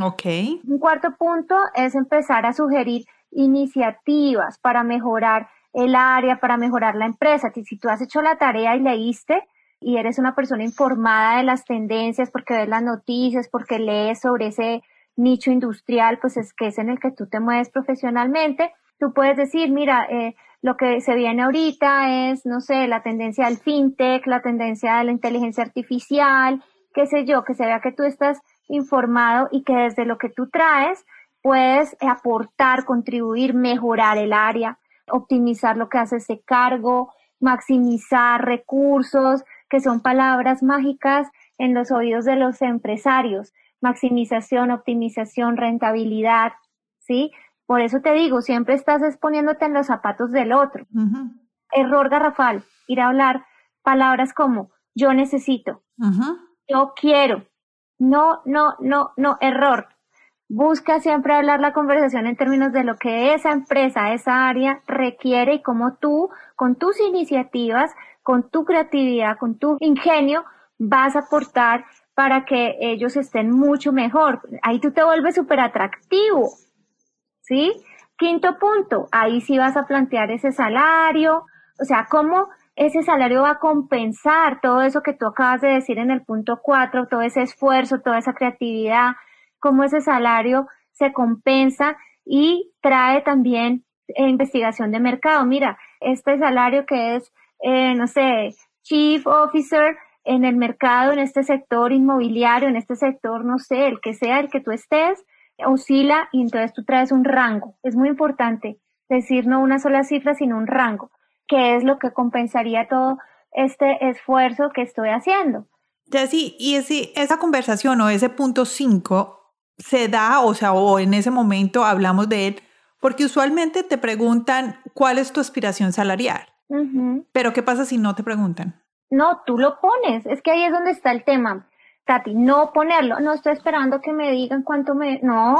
ok. Un cuarto punto es empezar a sugerir iniciativas para mejorar el área, para mejorar la empresa. Si tú has hecho la tarea y leíste y eres una persona informada de las tendencias porque ves las noticias, porque lees sobre ese nicho industrial, pues es que es en el que tú te mueves profesionalmente. Tú puedes decir, mira, eh, lo que se viene ahorita es, no sé, la tendencia del fintech, la tendencia de la inteligencia artificial, qué sé yo, que se vea que tú estás informado y que desde lo que tú traes puedes aportar, contribuir, mejorar el área, optimizar lo que hace ese cargo, maximizar recursos, que son palabras mágicas en los oídos de los empresarios. Maximización, optimización, rentabilidad, ¿sí? Por eso te digo, siempre estás exponiéndote en los zapatos del otro. Error garrafal, ir a hablar palabras como yo necesito, yo quiero. No, no, no, no, error. Busca siempre hablar la conversación en términos de lo que esa empresa, esa área requiere y cómo tú, con tus iniciativas, con tu creatividad, con tu ingenio, vas a aportar para que ellos estén mucho mejor. Ahí tú te vuelves súper atractivo. ¿sí? Quinto punto, ahí sí vas a plantear ese salario, o sea, cómo ese salario va a compensar todo eso que tú acabas de decir en el punto cuatro, todo ese esfuerzo, toda esa creatividad, cómo ese salario se compensa y trae también investigación de mercado. Mira, este salario que es, eh, no sé, Chief Officer en el mercado, en este sector inmobiliario, en este sector, no sé, el que sea, el que tú estés, oscila y entonces tú traes un rango. Es muy importante decir no una sola cifra, sino un rango, que es lo que compensaría todo este esfuerzo que estoy haciendo. Ya sí, y ese, esa conversación o ese punto 5 se da, o sea, o en ese momento hablamos de él, porque usualmente te preguntan cuál es tu aspiración salarial. Pero ¿qué pasa si no te preguntan? No, tú lo pones. Es que ahí es donde está el tema. Tati, no ponerlo, no estoy esperando que me digan cuánto me... No,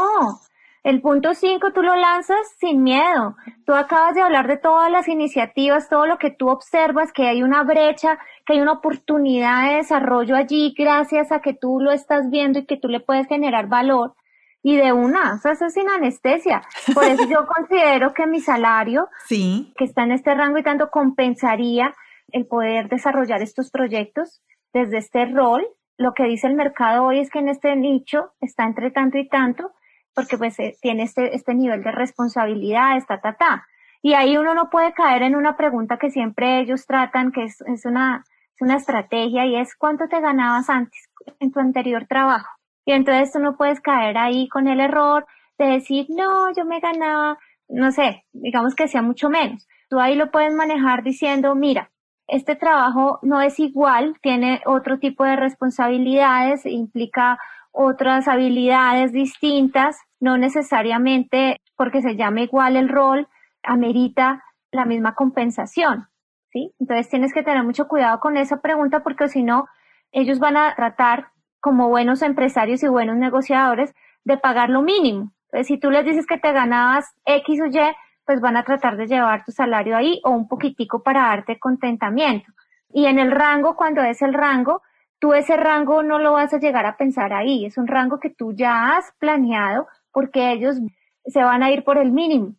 el punto 5 tú lo lanzas sin miedo. Tú acabas de hablar de todas las iniciativas, todo lo que tú observas, que hay una brecha, que hay una oportunidad de desarrollo allí gracias a que tú lo estás viendo y que tú le puedes generar valor. Y de una, o sea, eso es sin anestesia. Por eso yo considero que mi salario, sí. que está en este rango y tanto, compensaría el poder desarrollar estos proyectos desde este rol lo que dice el mercado hoy es que en este nicho está entre tanto y tanto, porque pues eh, tiene este, este nivel de responsabilidad, está ta. Y ahí uno no puede caer en una pregunta que siempre ellos tratan, que es, es, una, es una estrategia y es cuánto te ganabas antes en tu anterior trabajo. Y entonces tú no puedes caer ahí con el error de decir, no, yo me ganaba, no sé, digamos que sea mucho menos. Tú ahí lo puedes manejar diciendo, mira, este trabajo no es igual, tiene otro tipo de responsabilidades, implica otras habilidades distintas, no necesariamente porque se llame igual el rol, amerita la misma compensación, ¿sí? Entonces tienes que tener mucho cuidado con esa pregunta porque si no, ellos van a tratar como buenos empresarios y buenos negociadores de pagar lo mínimo. Entonces, si tú les dices que te ganabas X o Y, pues van a tratar de llevar tu salario ahí o un poquitico para darte contentamiento. Y en el rango, cuando es el rango, tú ese rango no lo vas a llegar a pensar ahí, es un rango que tú ya has planeado porque ellos se van a ir por el mínimo.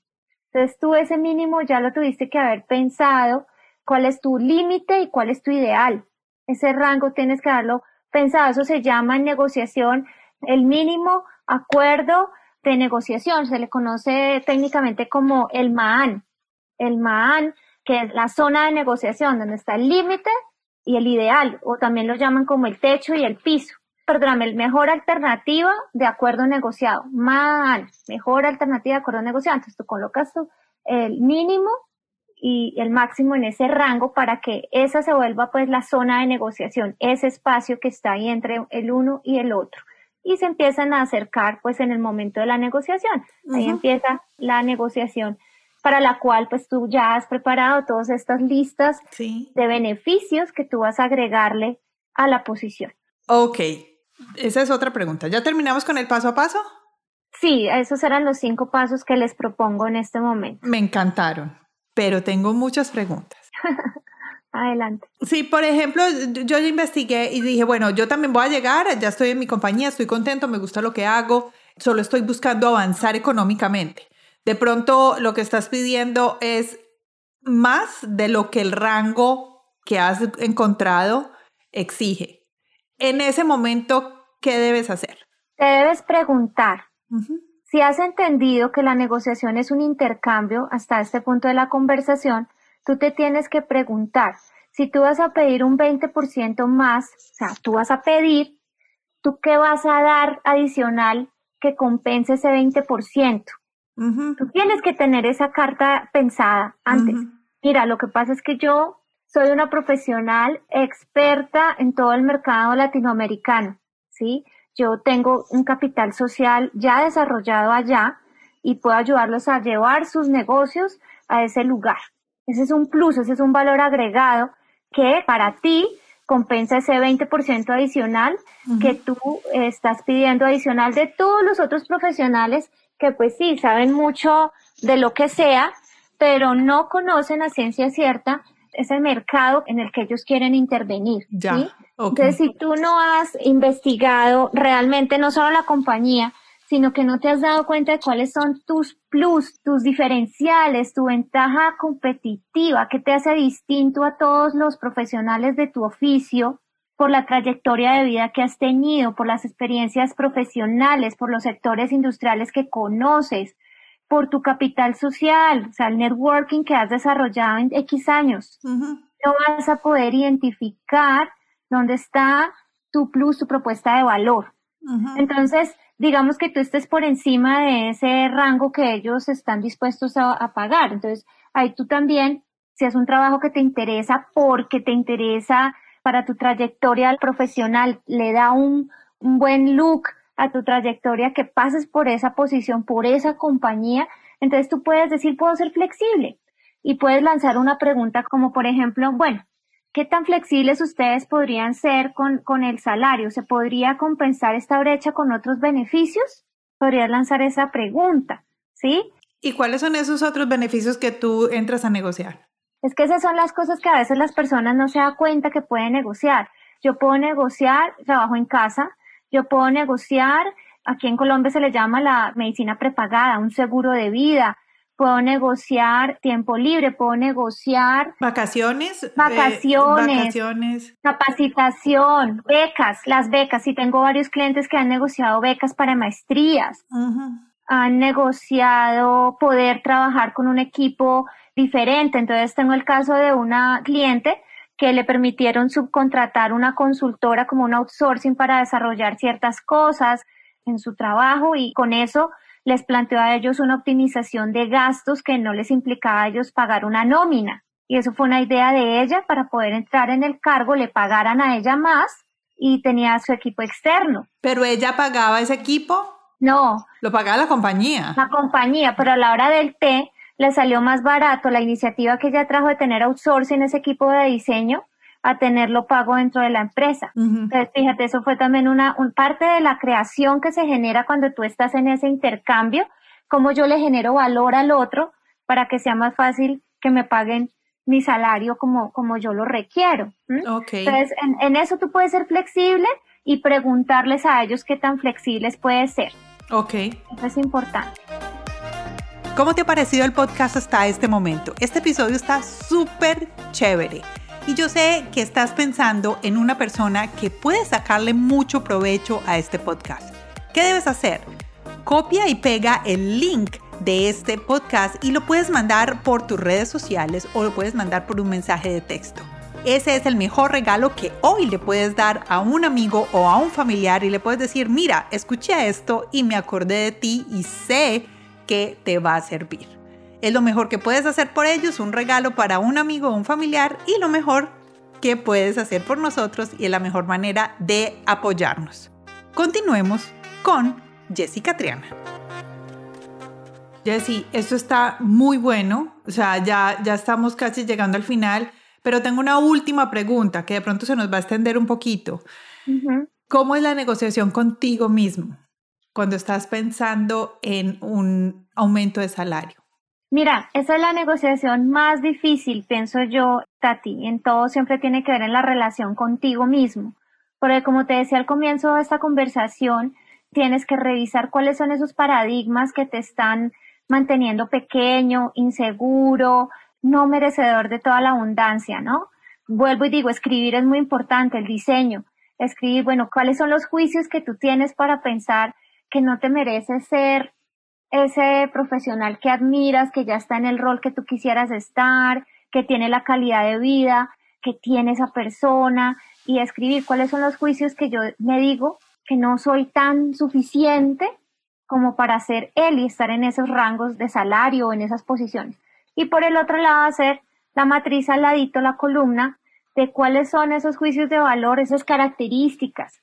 Entonces tú ese mínimo ya lo tuviste que haber pensado, cuál es tu límite y cuál es tu ideal. Ese rango tienes que darlo pensado, eso se llama en negociación el mínimo acuerdo de negociación, se le conoce técnicamente como el MAAN. El MAAN, que es la zona de negociación donde está el límite y el ideal, o también lo llaman como el techo y el piso. Perdóname, el mejor alternativa de acuerdo negociado. MAAN, mejor alternativa de acuerdo negociado. Entonces tú colocas el mínimo y el máximo en ese rango para que esa se vuelva pues la zona de negociación, ese espacio que está ahí entre el uno y el otro. Y se empiezan a acercar pues en el momento de la negociación. Ahí empieza la negociación para la cual pues tú ya has preparado todas estas listas de beneficios que tú vas a agregarle a la posición. Ok, esa es otra pregunta. ¿Ya terminamos con el paso a paso? Sí, esos eran los cinco pasos que les propongo en este momento. Me encantaron, pero tengo muchas preguntas. Adelante. Sí, por ejemplo, yo investigué y dije, bueno, yo también voy a llegar, ya estoy en mi compañía, estoy contento, me gusta lo que hago, solo estoy buscando avanzar económicamente. De pronto lo que estás pidiendo es más de lo que el rango que has encontrado exige. En ese momento, ¿qué debes hacer? Te debes preguntar, si has entendido que la negociación es un intercambio hasta este punto de la conversación, tú te tienes que preguntar, si tú vas a pedir un 20% más, o sea, tú vas a pedir, ¿tú qué vas a dar adicional que compense ese 20%? Tú tienes que tener esa carta pensada antes. Mira, lo que pasa es que yo soy una profesional experta en todo el mercado latinoamericano, ¿sí? Yo tengo un capital social ya desarrollado allá y puedo ayudarlos a llevar sus negocios a ese lugar. Ese es un plus, ese es un valor agregado que para ti compensa ese 20% adicional que tú estás pidiendo adicional de todos los otros profesionales que pues sí, saben mucho de lo que sea, pero no conocen a ciencia cierta ese mercado en el que ellos quieren intervenir. Ya, Entonces, si tú no has investigado realmente no solo la compañía, sino que no te has dado cuenta de cuáles son tus plus, tus diferenciales, tu ventaja competitiva, que te hace distinto a todos los profesionales de tu oficio, por la trayectoria de vida que has tenido, por las experiencias profesionales, por los sectores industriales que conoces, por tu capital social, o sea, el networking que has desarrollado en X años. No vas a poder identificar dónde está tu plus, tu propuesta de valor. Entonces, digamos que tú estés por encima de ese rango que ellos están dispuestos a, a pagar. Entonces, ahí tú también, si es un trabajo que te interesa porque te interesa para tu trayectoria profesional, le da un, buen look a tu trayectoria, que pases por esa posición, por esa compañía, entonces tú puedes decir, puedo ser flexible y puedes lanzar una pregunta como, por ejemplo, bueno, ¿qué tan flexibles ustedes podrían ser con, con el salario? ¿Se podría compensar esta brecha con otros beneficios? Podrías lanzar esa pregunta, ¿sí? ¿Y cuáles son esos otros beneficios que tú entras a negociar? Es que esas son las cosas que a veces las personas no se dan cuenta que pueden negociar. Yo puedo negociar trabajo en casa, yo puedo negociar, aquí en Colombia se le llama la medicina prepagada, un seguro de vida, puedo negociar tiempo libre, puedo negociar vacaciones, eh, vacaciones, capacitación, becas, las becas. Y tengo varios clientes que han negociado becas para maestrías, han negociado poder trabajar con un equipo diferente. Entonces tengo el caso de una cliente que le permitieron subcontratar una consultora como un outsourcing para desarrollar ciertas cosas en su trabajo y con eso les planteó a ellos una optimización de gastos que no les implicaba a ellos pagar una nómina. Y eso fue una idea de ella para poder entrar en el cargo, le pagaran a ella más y tenía su equipo externo. ¿Pero ella pagaba ese equipo? No. Lo pagaba la compañía. La compañía, pero a la hora del té le salió más barato la iniciativa que ella trajo de tener outsourcing ese equipo de diseño a tenerlo pago dentro de la empresa. Entonces, fíjate, eso fue también una parte de la creación que se genera cuando tú estás en ese intercambio, cómo yo le genero valor al otro para que sea más fácil que me paguen mi salario como, como yo lo requiero. Entonces, en, en, eso tú puedes ser flexible y preguntarles a ellos qué tan flexibles puedes ser. Ok. Eso es importante. ¿Cómo te ha parecido el podcast hasta este momento? Este episodio está súper chévere. Y yo sé que estás pensando en una persona que puede sacarle mucho provecho a este podcast. ¿Qué debes hacer? Copia y pega el link de este podcast y lo puedes mandar por tus redes sociales o lo puedes mandar por un mensaje de texto. Ese es el mejor regalo que hoy le puedes dar a un amigo o a un familiar y le puedes decir, mira, escuché esto y me acordé de ti y sé que te va a servir. Es lo mejor que puedes hacer por ellos, un regalo para un amigo o un familiar y lo mejor que puedes hacer por nosotros y es la mejor manera de apoyarnos. Continuemos con Jessica Triana. Jessy, esto está muy bueno, o sea, ya, ya estamos casi llegando al final, pero tengo una última pregunta que de pronto se nos va a extender un poquito. ¿Cómo es la negociación contigo mismo cuando estás pensando en un aumento de salario? Mira, esa es la negociación más difícil, pienso yo, Tati. En todo siempre tiene que ver en la relación contigo mismo. Porque como te decía al comienzo de esta conversación, tienes que revisar cuáles son esos paradigmas que te están manteniendo pequeño, inseguro, no merecedor de toda la abundancia, ¿no? Vuelvo y digo, escribir es muy importante, el diseño. Escribir, bueno, cuáles son los juicios que tú tienes para pensar que no te mereces ser ese profesional que admiras, que ya está en el rol que tú quisieras estar, que tiene la calidad de vida, que tiene esa persona, y escribir cuáles son los juicios que yo me digo que no soy tan suficiente como para ser él y estar en esos rangos de salario o en esas posiciones. Y por el otro lado, hacer la matriz al ladito, la columna, de cuáles son esos juicios de valor, esas características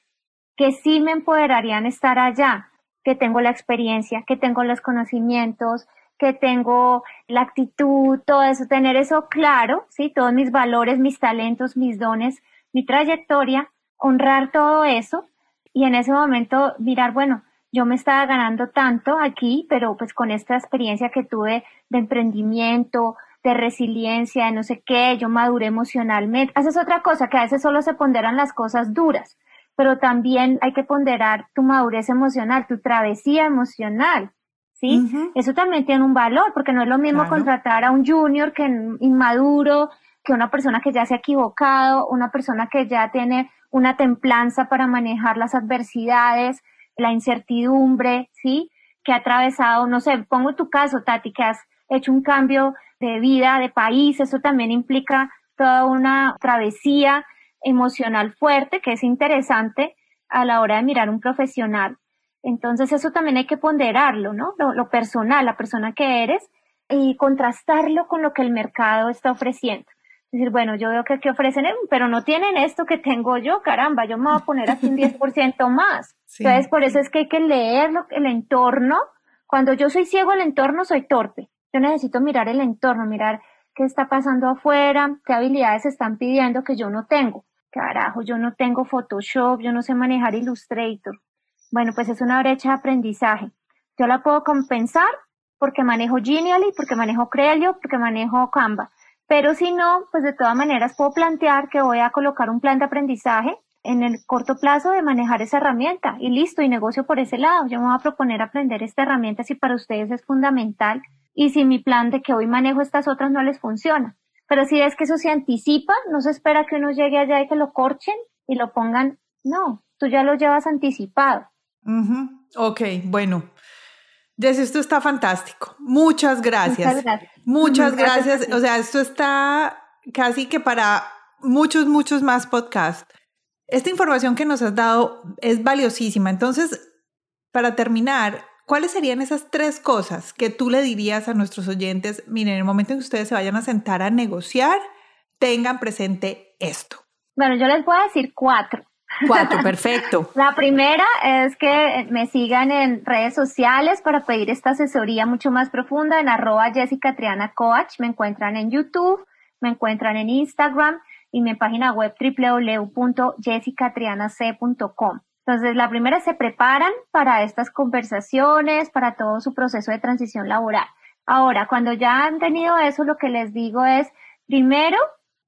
que sí me empoderarían estar allá, que tengo la experiencia, que tengo los conocimientos, que tengo la actitud, todo eso, tener eso claro, ¿sí? Todos mis valores, mis talentos, mis dones, mi trayectoria, honrar todo eso y en ese momento mirar, bueno, yo me estaba ganando tanto aquí, pero pues con esta experiencia que tuve de emprendimiento, de resiliencia, de no sé qué, yo maduré emocionalmente. Haces otra cosa, que a veces solo se ponderan las cosas duras pero también hay que ponderar tu madurez emocional, tu travesía emocional, ¿sí? Eso también tiene un valor, porque no es lo mismo contratar a un junior que inmaduro, que una persona que ya se ha equivocado, una persona que ya tiene una templanza para manejar las adversidades, la incertidumbre, ¿sí? Que ha atravesado, no sé, pongo tu caso, Tati, que has hecho un cambio de vida, de país, eso también implica toda una travesía emocional fuerte, que es interesante a la hora de mirar un profesional. Entonces eso también hay que ponderarlo, ¿no? Lo, personal, la persona que eres y contrastarlo con lo que el mercado está ofreciendo. Es decir, bueno, yo veo que aquí ofrecen, pero no tienen esto que tengo yo, caramba, yo me voy a poner aquí un 10% más. Entonces, por eso es que hay que leer el entorno. Cuando yo soy ciego el entorno, soy torpe. Yo necesito mirar el entorno, mirar qué está pasando afuera, qué habilidades están pidiendo que yo no tengo carajo, yo no tengo Photoshop, yo no sé manejar Illustrator. Bueno, pues es una brecha de aprendizaje. Yo la puedo compensar porque manejo Genially, porque manejo Crelio, porque manejo Canva. Pero si no, pues de todas maneras puedo plantear que voy a colocar un plan de aprendizaje en el corto plazo de manejar esa herramienta y listo, y negocio por ese lado. Yo me voy a proponer aprender esta herramienta si para ustedes es fundamental y si mi plan de que hoy manejo estas otras no les funciona. Pero si es que eso se anticipa, no se espera que uno llegue allá y que lo corchen y lo pongan. No, tú ya lo llevas anticipado. Ok, bueno. Jess, esto está fantástico. Muchas gracias. Muchas gracias. O sea, esto está casi que para muchos, muchos más podcasts. Esta información que nos has dado es valiosísima. Entonces, para terminar, ¿Cuáles serían esas tres cosas que tú le dirías a nuestros oyentes? Miren, en el momento en que ustedes se vayan a sentar a negociar, tengan presente esto. Bueno, yo les voy a decir cuatro. Cuatro, perfecto. La primera es que me sigan en redes sociales para pedir esta asesoría mucho más profunda en arroba Jessica Triana Coach. Me encuentran en YouTube, me encuentran en Instagram y mi página web www.jessicatrianac.com. Entonces, la primera se preparan para estas conversaciones, para todo su proceso de transición laboral. Ahora, cuando ya han tenido eso, lo que les digo es, primero,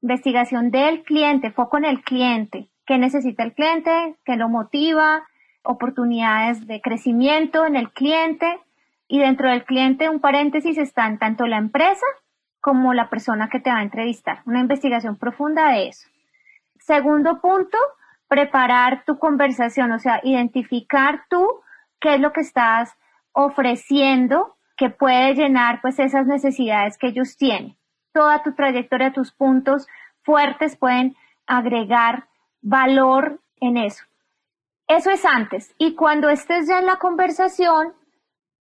investigación del cliente, foco en el cliente. ¿Qué necesita el cliente? ¿Qué lo motiva? Oportunidades de crecimiento en el cliente. Y dentro del cliente, un paréntesis, están tanto la empresa como la persona que te va a entrevistar. Una investigación profunda de eso. Segundo punto, preparar tu conversación, o sea, identificar tú qué es lo que estás ofreciendo que puede llenar pues esas necesidades que ellos tienen. Toda tu trayectoria, tus puntos fuertes pueden agregar valor en eso. Eso es antes. Y cuando estés ya en la conversación,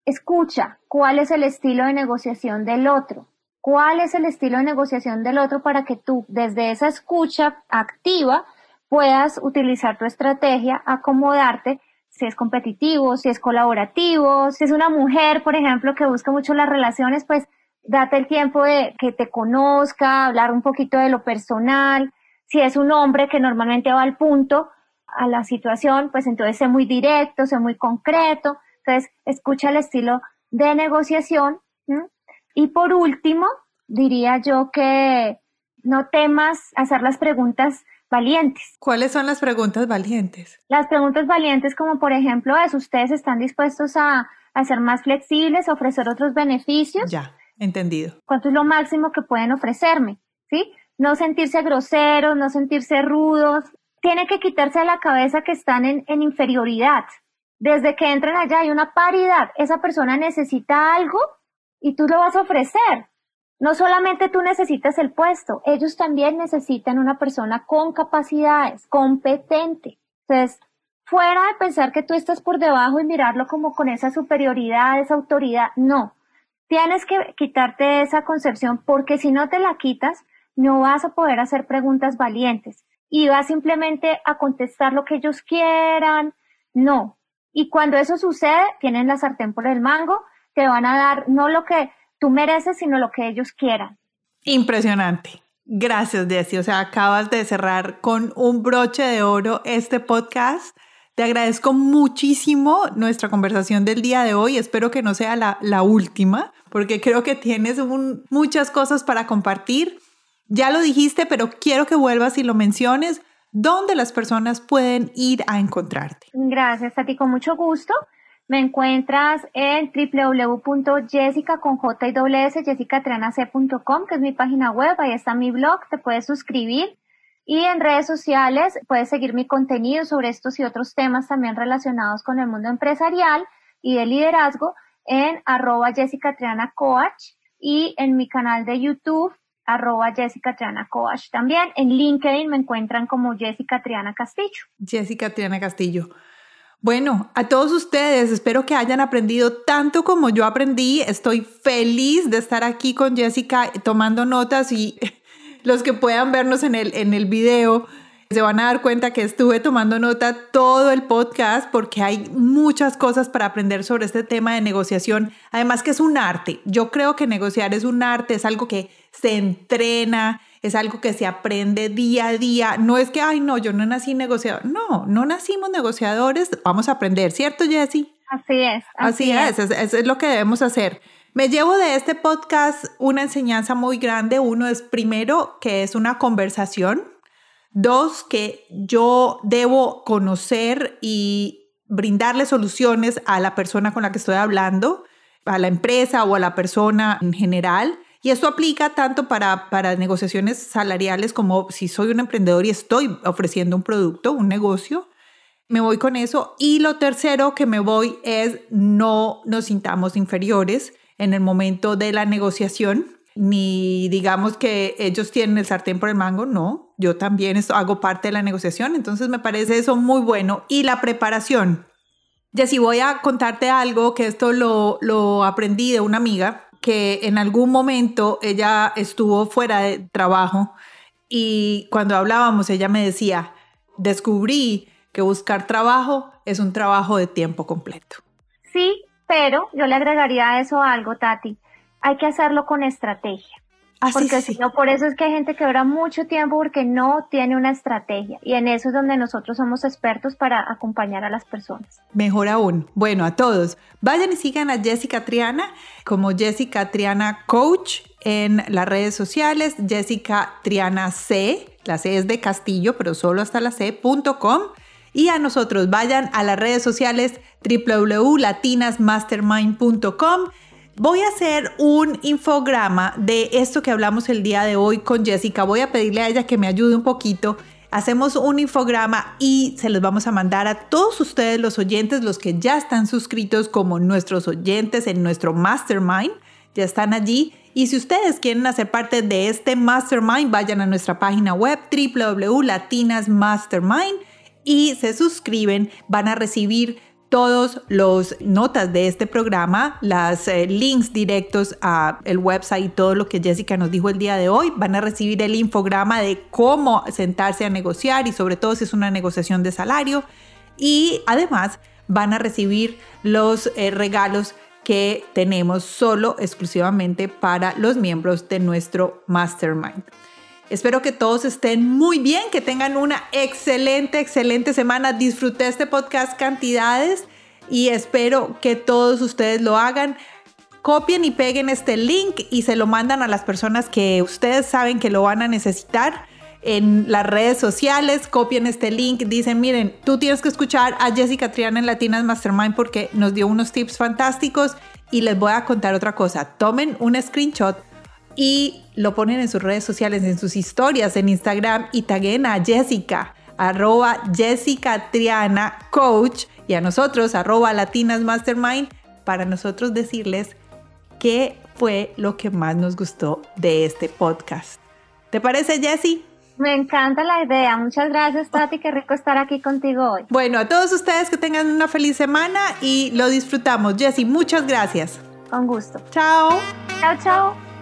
escucha cuál es el estilo de negociación del otro, cuál es el estilo de negociación del otro para que tú desde esa escucha activa puedas utilizar tu estrategia, acomodarte si es competitivo, si es colaborativo, si es una mujer, por ejemplo, que busca mucho las relaciones, pues date el tiempo de que te conozca, hablar un poquito de lo personal. Si es un hombre que normalmente va al punto, a la situación, pues entonces sé muy directo, sé muy concreto. Entonces, escucha el estilo de negociación. Y por último, diría yo que no temas hacer las preguntas valientes. ¿Cuáles son las preguntas valientes? Las preguntas valientes como por ejemplo es, ¿ustedes están dispuestos a, a ser más flexibles, a ofrecer otros beneficios? Ya, entendido. ¿Cuánto es lo máximo que pueden ofrecerme? ¿Sí? No sentirse groseros, no sentirse rudos. Tiene que quitarse de la cabeza que están en, en inferioridad. Desde que entren allá hay una paridad. Esa persona necesita algo y tú lo vas a ofrecer. No solamente tú necesitas el puesto, ellos también necesitan una persona con capacidades, competente. Entonces, fuera de pensar que tú estás por debajo y mirarlo como con esa superioridad, esa autoridad, no. Tienes que quitarte esa concepción porque si no te la quitas, no vas a poder hacer preguntas valientes y vas simplemente a contestar lo que ellos quieran. No. Y cuando eso sucede, tienen la sartén por el mango, te van a dar no lo que tú mereces, sino lo que ellos quieran. Impresionante. Gracias, Jessie. O sea, acabas de cerrar con un broche de oro este podcast. Te agradezco muchísimo nuestra conversación del día de hoy. Espero que no sea la, la última, porque creo que tienes muchas cosas para compartir. Ya lo dijiste, pero quiero que vuelvas y lo menciones. ¿Dónde las personas pueden ir a encontrarte? Gracias a ti, con mucho gusto. Me encuentras en www.jessica con J que es mi página web, ahí está mi blog, te puedes suscribir. Y en redes sociales puedes seguir mi contenido sobre estos y otros temas también relacionados con el mundo empresarial y de liderazgo en arroba Jessica Triana Coach y en mi canal de YouTube arroba Jessica Triana Coach. También en LinkedIn me encuentran como Jessica Triana Castillo. Jessica Triana Castillo. Bueno, a todos ustedes, espero que hayan aprendido tanto como yo aprendí. Estoy feliz de estar aquí con Jessica tomando notas y los que puedan vernos en el, en el video se van a dar cuenta que estuve tomando nota todo el podcast porque hay muchas cosas para aprender sobre este tema de negociación. Además que es un arte. Yo creo que negociar es un arte, es algo que se entrena, es algo que se aprende día a día. No es que, ay, no, yo no nací negociador. No, no nacimos negociadores, vamos a aprender, ¿cierto, Jessie? Así es. Así, es, eso es lo que debemos hacer. Me llevo de este podcast una enseñanza muy grande. Uno es primero que es una conversación. Dos, que yo debo conocer y brindarle soluciones a la persona con la que estoy hablando, a la empresa o a la persona en general. Y esto aplica tanto para, para negociaciones salariales como si soy un emprendedor y estoy ofreciendo un producto, un negocio. Me voy con eso. Y lo tercero que me voy es no nos sintamos inferiores en el momento de la negociación, ni digamos que ellos tienen el sartén por el mango, no, yo también hago parte de la negociación, entonces me parece eso muy bueno. Y la preparación. Ya si voy a contarte algo, que esto lo, lo aprendí de una amiga que en algún momento ella estuvo fuera de trabajo y cuando hablábamos ella me decía, descubrí que buscar trabajo es un trabajo de tiempo completo. Sí, pero yo le agregaría a eso algo, Tati. Hay que hacerlo con estrategia. Porque sí, por eso es que hay gente que dura mucho tiempo porque no tiene una estrategia. Y en eso es donde nosotros somos expertos para acompañar a las personas. Mejor aún. Bueno, a todos, vayan y sigan a Jessica Triana como Jessica Triana Coach en las redes sociales, Jessica Triana C, la C es de Castillo, pero solo hasta la C.com. Y a nosotros vayan a las redes sociales www.latinasmastermind.com Voy a hacer un infograma de esto que hablamos el día de hoy con Jessica. Voy a pedirle a ella que me ayude un poquito. Hacemos un infograma y se los vamos a mandar a todos ustedes los oyentes, los que ya están suscritos como nuestros oyentes en nuestro mastermind. Ya están allí. Y si ustedes quieren hacer parte de este mastermind, vayan a nuestra página web www.latinasmastermind y se suscriben. Van a recibir todos los notas de este programa, las eh, links directos a el website y todo lo que Jessica nos dijo el día de hoy. Van a recibir el infograma de cómo sentarse a negociar y sobre todo si es una negociación de salario. Y además van a recibir los eh, regalos que tenemos solo exclusivamente para los miembros de nuestro mastermind. Espero que todos estén muy bien, que tengan una excelente, excelente semana. Disfruté este podcast cantidades y espero que todos ustedes lo hagan. Copien y peguen este link y se lo mandan a las personas que ustedes saben que lo van a necesitar en las redes sociales, copien este link, dicen, miren, tú tienes que escuchar a Jessica Triana en Latinas Mastermind porque nos dio unos tips fantásticos y les voy a contar otra cosa. Tomen un screenshot y lo ponen en sus redes sociales, en sus historias, en Instagram y taguen a Jessica, arroba Jessica Triana Coach y a nosotros, arroba Latinas Mastermind, para nosotros decirles qué fue lo que más nos gustó de este podcast. ¿Te parece, Jessie? Me encanta la idea. Muchas gracias, Tati. Qué rico estar aquí contigo hoy. Bueno, a todos ustedes que tengan una feliz semana y lo disfrutamos. Jessie, muchas gracias. Con gusto. Chao. Chao, chao.